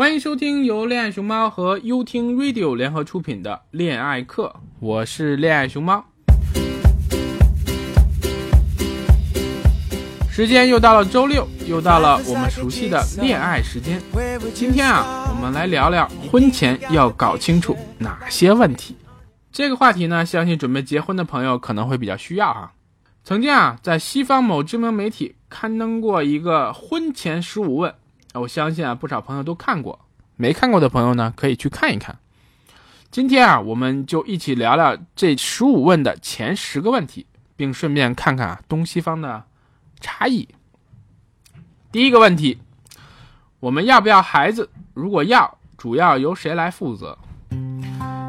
欢迎收听由恋爱熊猫和优听 Radio 联合出品的《恋爱课》，我是恋爱熊猫。时间又到了周六，又到了我们熟悉的恋爱时间。今天啊，我们来聊聊婚前要搞清楚哪些问题。这个话题呢，相信准备结婚的朋友可能会比较需要啊。曾经啊，在西方某知名媒体刊登过一个婚前十五问。我相信啊，不少朋友都看过，没看过的朋友呢，可以去看一看。今天啊，我们就一起聊聊这十五问的前十个问题，并顺便看看啊东西方的差异。第一个问题，我们要不要孩子？如果要，主要由谁来负责？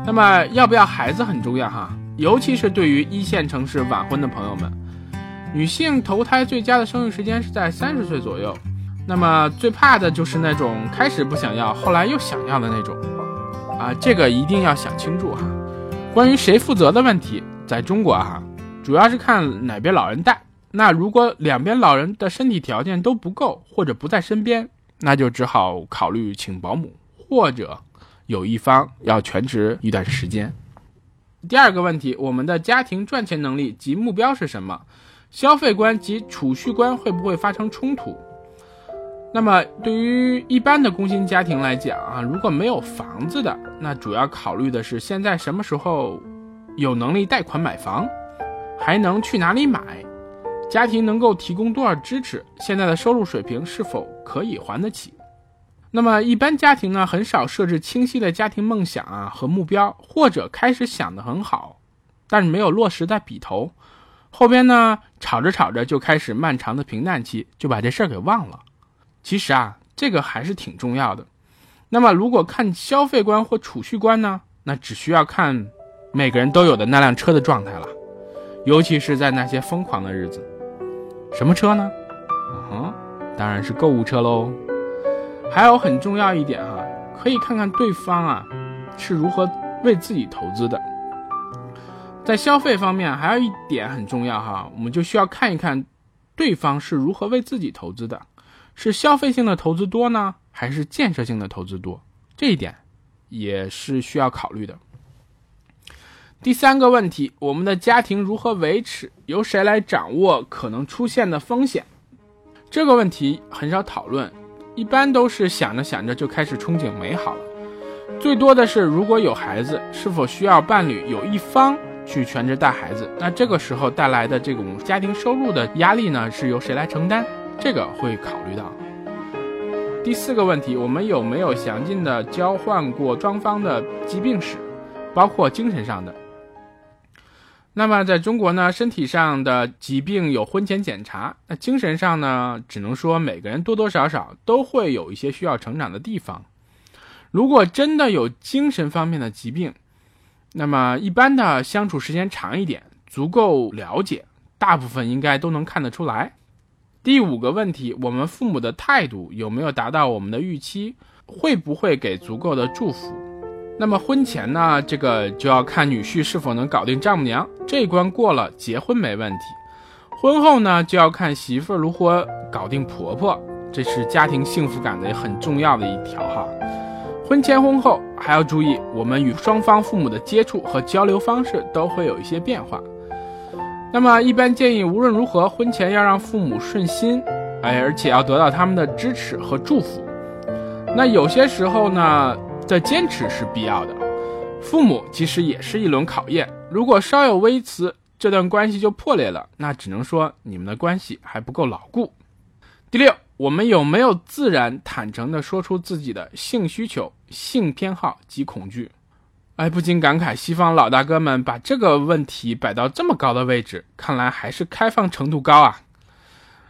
那么要不要孩子很重要哈，尤其是对于一线城市晚婚的朋友们，女性投胎最佳的生育时间是在三十岁左右。那么最怕的就是那种开始不想要，后来又想要的那种，啊，这个一定要想清楚哈。关于谁负责的问题，在中国哈，主要是看哪边老人带。那如果两边老人的身体条件都不够，或者不在身边，那就只好考虑请保姆，或者有一方要全职一段时间。第二个问题，我们的家庭赚钱能力及目标是什么？消费观及储蓄观会不会发生冲突？那么，对于一般的工薪家庭来讲啊，如果没有房子的，那主要考虑的是现在什么时候有能力贷款买房，还能去哪里买，家庭能够提供多少支持，现在的收入水平是否可以还得起。那么，一般家庭呢，很少设置清晰的家庭梦想啊和目标，或者开始想得很好，但是没有落实在笔头，后边呢吵着吵着就开始漫长的平淡期，就把这事儿给忘了。其实啊，这个还是挺重要的。那么，如果看消费观或储蓄观呢？那只需要看每个人都有的那辆车的状态了，尤其是在那些疯狂的日子。什么车呢？嗯哼，当然是购物车喽。还有很重要一点哈，可以看看对方啊是如何为自己投资的。在消费方面，还有一点很重要哈，我们就需要看一看对方是如何为自己投资的。是消费性的投资多呢，还是建设性的投资多？这一点也是需要考虑的。第三个问题，我们的家庭如何维持？由谁来掌握可能出现的风险？这个问题很少讨论，一般都是想着想着就开始憧憬美好了。最多的是，如果有孩子，是否需要伴侣有一方去全职带孩子？那这个时候带来的这种家庭收入的压力呢，是由谁来承担？这个会考虑到。第四个问题，我们有没有详尽的交换过双方的疾病史，包括精神上的？那么在中国呢，身体上的疾病有婚前检查，那精神上呢，只能说每个人多多少少都会有一些需要成长的地方。如果真的有精神方面的疾病，那么一般的相处时间长一点，足够了解，大部分应该都能看得出来。第五个问题，我们父母的态度有没有达到我们的预期？会不会给足够的祝福？那么婚前呢？这个就要看女婿是否能搞定丈母娘，这一关过了，结婚没问题。婚后呢，就要看媳妇如何搞定婆婆，这是家庭幸福感的很重要的一条哈。婚前婚后还要注意，我们与双方父母的接触和交流方式都会有一些变化。那么，一般建议无论如何，婚前要让父母顺心，哎，而且要得到他们的支持和祝福。那有些时候呢，这坚持是必要的。父母其实也是一轮考验，如果稍有微词，这段关系就破裂了，那只能说你们的关系还不够牢固。第六，我们有没有自然坦诚地说出自己的性需求、性偏好及恐惧？哎，不禁感慨，西方老大哥们把这个问题摆到这么高的位置，看来还是开放程度高啊。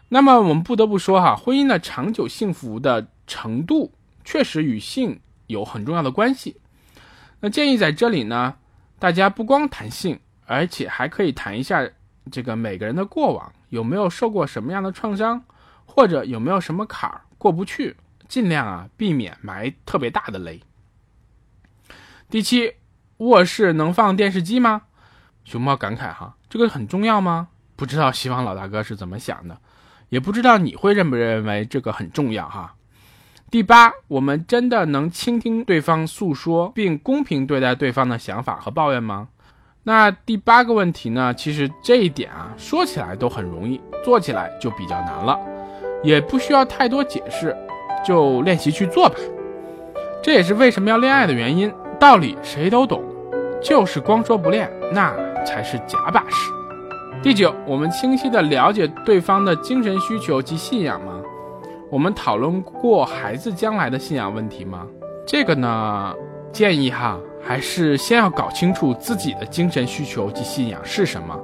那么我们不得不说哈，婚姻的长久幸福的程度确实与性有很重要的关系。那建议在这里呢，大家不光谈性，而且还可以谈一下这个每个人的过往有没有受过什么样的创伤，或者有没有什么坎儿过不去，尽量啊避免埋特别大的雷。第七。卧室能放电视机吗？熊猫感慨哈，这个很重要吗？不知道西方老大哥是怎么想的，也不知道你会认不认为这个很重要哈。第八，我们真的能倾听对方诉说，并公平对待对方的想法和抱怨吗？那第八个问题呢？其实这一点啊，说起来都很容易，做起来就比较难了，也不需要太多解释，就练习去做吧。这也是为什么要恋爱的原因。道理谁都懂，就是光说不练，那才是假把式。第九，我们清晰地了解对方的精神需求及信仰吗？我们讨论过孩子将来的信仰问题吗？这个呢，建议哈，还是先要搞清楚自己的精神需求及信仰是什么，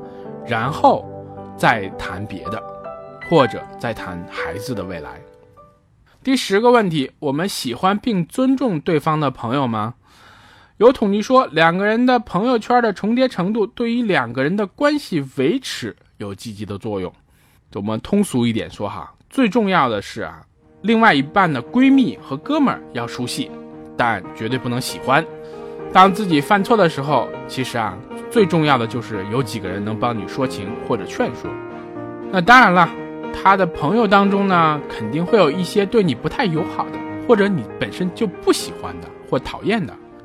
然后再谈别的，或者再谈孩子的未来。第十个问题，我们喜欢并尊重对方的朋友吗？有统计说，两个人的朋友圈的重叠程度对于两个人的关系维持有积极的作用。我们通俗一点说哈。最重要的是啊，另外一半的闺蜜和哥们儿要熟悉，但绝对不能喜欢。当自己犯错的时候，其实啊，最重要的就是有几个人能帮你说情或者劝说。那当然了，他的朋友当中呢，肯定会有一些对你不太友好的，或者你本身就不喜欢的或讨厌的，